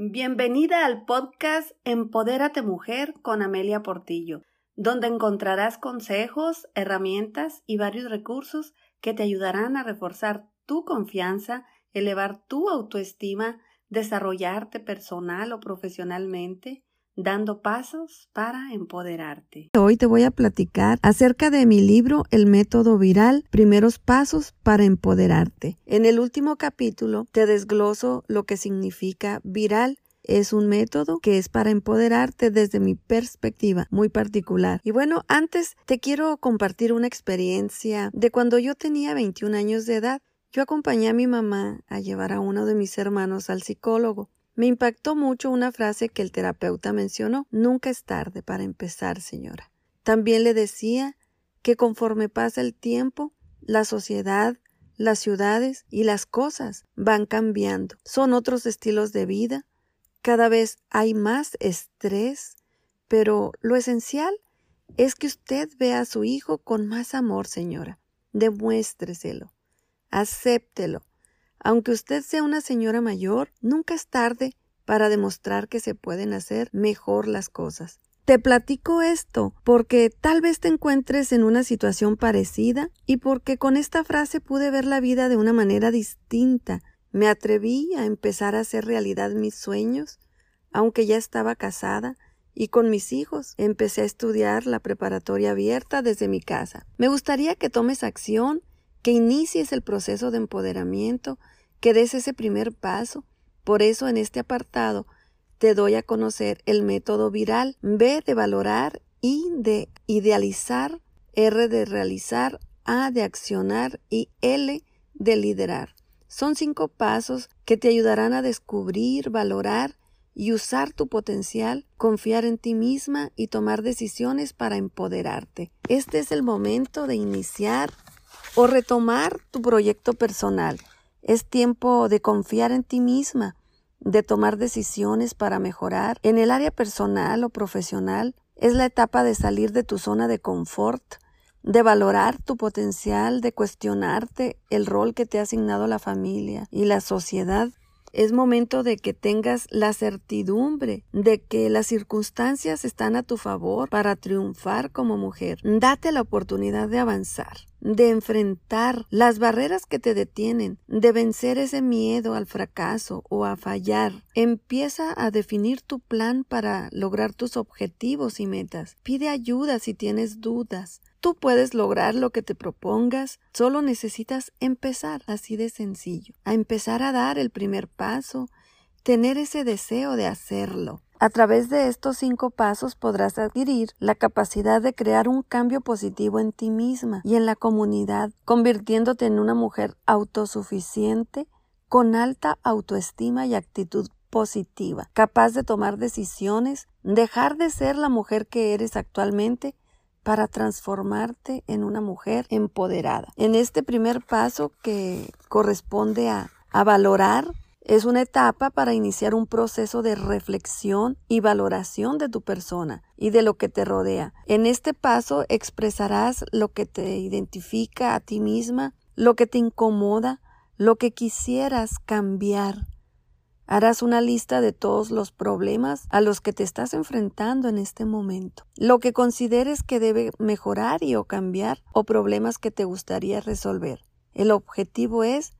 Bienvenida al podcast Empodérate Mujer con Amelia Portillo, donde encontrarás consejos, herramientas y varios recursos que te ayudarán a reforzar tu confianza, elevar tu autoestima, desarrollarte personal o profesionalmente, dando pasos para empoderarte. Hoy te voy a platicar acerca de mi libro El método viral, primeros pasos para empoderarte. En el último capítulo te desgloso lo que significa viral es un método que es para empoderarte desde mi perspectiva muy particular. Y bueno, antes te quiero compartir una experiencia de cuando yo tenía 21 años de edad. Yo acompañé a mi mamá a llevar a uno de mis hermanos al psicólogo. Me impactó mucho una frase que el terapeuta mencionó, nunca es tarde para empezar, señora. También le decía que conforme pasa el tiempo, la sociedad, las ciudades y las cosas van cambiando. Son otros estilos de vida. Cada vez hay más estrés, pero lo esencial es que usted vea a su hijo con más amor, señora. Demuéstreselo. Acéptelo. Aunque usted sea una señora mayor, nunca es tarde para demostrar que se pueden hacer mejor las cosas. Te platico esto porque tal vez te encuentres en una situación parecida y porque con esta frase pude ver la vida de una manera distinta. Me atreví a empezar a hacer realidad mis sueños, aunque ya estaba casada, y con mis hijos empecé a estudiar la preparatoria abierta desde mi casa. Me gustaría que tomes acción que inicies el proceso de empoderamiento, que des ese primer paso. Por eso en este apartado te doy a conocer el método viral, B de valorar, I de idealizar, R de realizar, A de accionar y L de liderar. Son cinco pasos que te ayudarán a descubrir, valorar y usar tu potencial, confiar en ti misma y tomar decisiones para empoderarte. Este es el momento de iniciar o retomar tu proyecto personal. Es tiempo de confiar en ti misma, de tomar decisiones para mejorar en el área personal o profesional. Es la etapa de salir de tu zona de confort, de valorar tu potencial, de cuestionarte el rol que te ha asignado la familia y la sociedad es momento de que tengas la certidumbre de que las circunstancias están a tu favor para triunfar como mujer. Date la oportunidad de avanzar, de enfrentar las barreras que te detienen, de vencer ese miedo al fracaso o a fallar. Empieza a definir tu plan para lograr tus objetivos y metas. Pide ayuda si tienes dudas. Tú puedes lograr lo que te propongas, solo necesitas empezar, así de sencillo, a empezar a dar el primer paso, tener ese deseo de hacerlo. A través de estos cinco pasos podrás adquirir la capacidad de crear un cambio positivo en ti misma y en la comunidad, convirtiéndote en una mujer autosuficiente, con alta autoestima y actitud positiva, capaz de tomar decisiones, dejar de ser la mujer que eres actualmente para transformarte en una mujer empoderada. En este primer paso que corresponde a, a valorar es una etapa para iniciar un proceso de reflexión y valoración de tu persona y de lo que te rodea. En este paso expresarás lo que te identifica a ti misma, lo que te incomoda, lo que quisieras cambiar Harás una lista de todos los problemas a los que te estás enfrentando en este momento, lo que consideres que debe mejorar y o cambiar o problemas que te gustaría resolver. El objetivo es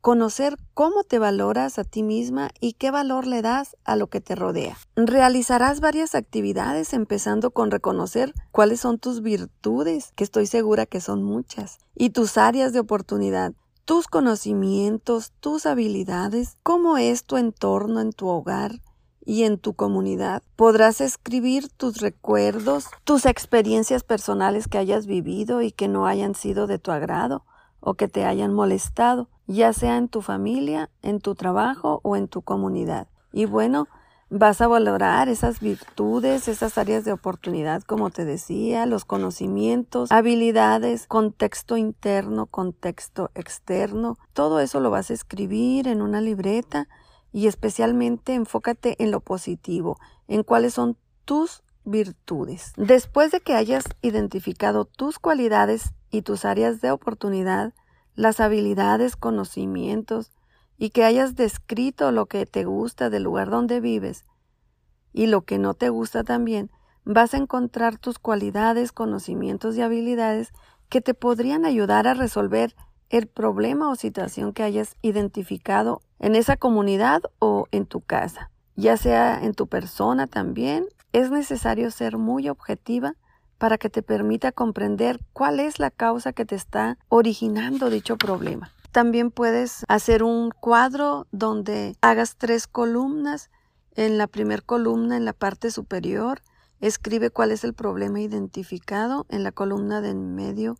conocer cómo te valoras a ti misma y qué valor le das a lo que te rodea. Realizarás varias actividades empezando con reconocer cuáles son tus virtudes, que estoy segura que son muchas, y tus áreas de oportunidad tus conocimientos, tus habilidades, cómo es tu entorno en tu hogar y en tu comunidad. Podrás escribir tus recuerdos, tus experiencias personales que hayas vivido y que no hayan sido de tu agrado o que te hayan molestado, ya sea en tu familia, en tu trabajo o en tu comunidad. Y bueno, Vas a valorar esas virtudes, esas áreas de oportunidad, como te decía, los conocimientos, habilidades, contexto interno, contexto externo. Todo eso lo vas a escribir en una libreta y especialmente enfócate en lo positivo, en cuáles son tus virtudes. Después de que hayas identificado tus cualidades y tus áreas de oportunidad, las habilidades, conocimientos y que hayas descrito lo que te gusta del lugar donde vives y lo que no te gusta también, vas a encontrar tus cualidades, conocimientos y habilidades que te podrían ayudar a resolver el problema o situación que hayas identificado en esa comunidad o en tu casa, ya sea en tu persona también. Es necesario ser muy objetiva para que te permita comprender cuál es la causa que te está originando dicho problema. También puedes hacer un cuadro donde hagas tres columnas. En la primera columna, en la parte superior, escribe cuál es el problema identificado. En la columna de en medio,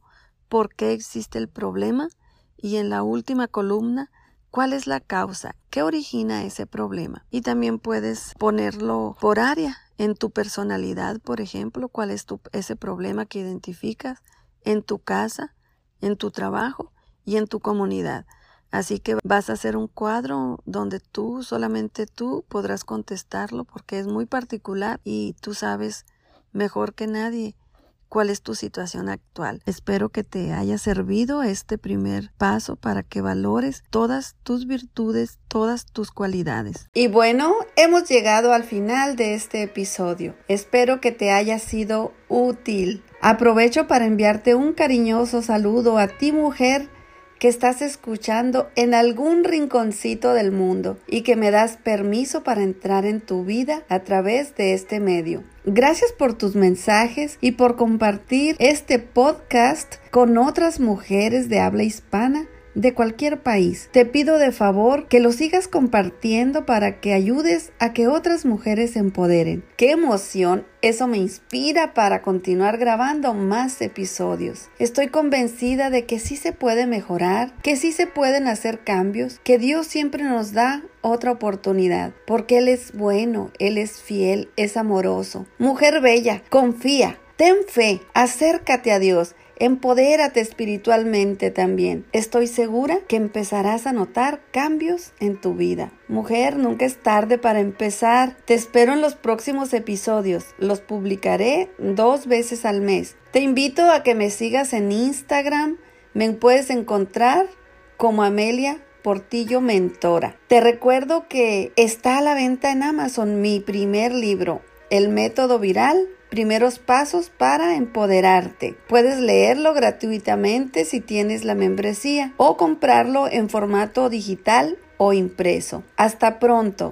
por qué existe el problema. Y en la última columna, cuál es la causa, qué origina ese problema. Y también puedes ponerlo por área, en tu personalidad, por ejemplo, cuál es tu, ese problema que identificas en tu casa, en tu trabajo y en tu comunidad. Así que vas a hacer un cuadro donde tú, solamente tú, podrás contestarlo porque es muy particular y tú sabes mejor que nadie cuál es tu situación actual. Espero que te haya servido este primer paso para que valores todas tus virtudes, todas tus cualidades. Y bueno, hemos llegado al final de este episodio. Espero que te haya sido útil. Aprovecho para enviarte un cariñoso saludo a ti mujer que estás escuchando en algún rinconcito del mundo y que me das permiso para entrar en tu vida a través de este medio. Gracias por tus mensajes y por compartir este podcast con otras mujeres de habla hispana de cualquier país. Te pido de favor que lo sigas compartiendo para que ayudes a que otras mujeres se empoderen. ¡Qué emoción! Eso me inspira para continuar grabando más episodios. Estoy convencida de que sí se puede mejorar, que sí se pueden hacer cambios, que Dios siempre nos da otra oportunidad, porque Él es bueno, Él es fiel, es amoroso. Mujer bella, confía, ten fe, acércate a Dios Empodérate espiritualmente también. Estoy segura que empezarás a notar cambios en tu vida. Mujer, nunca es tarde para empezar. Te espero en los próximos episodios. Los publicaré dos veces al mes. Te invito a que me sigas en Instagram. Me puedes encontrar como Amelia Portillo Mentora. Te recuerdo que está a la venta en Amazon mi primer libro, El método viral primeros pasos para empoderarte. Puedes leerlo gratuitamente si tienes la membresía o comprarlo en formato digital o impreso. Hasta pronto.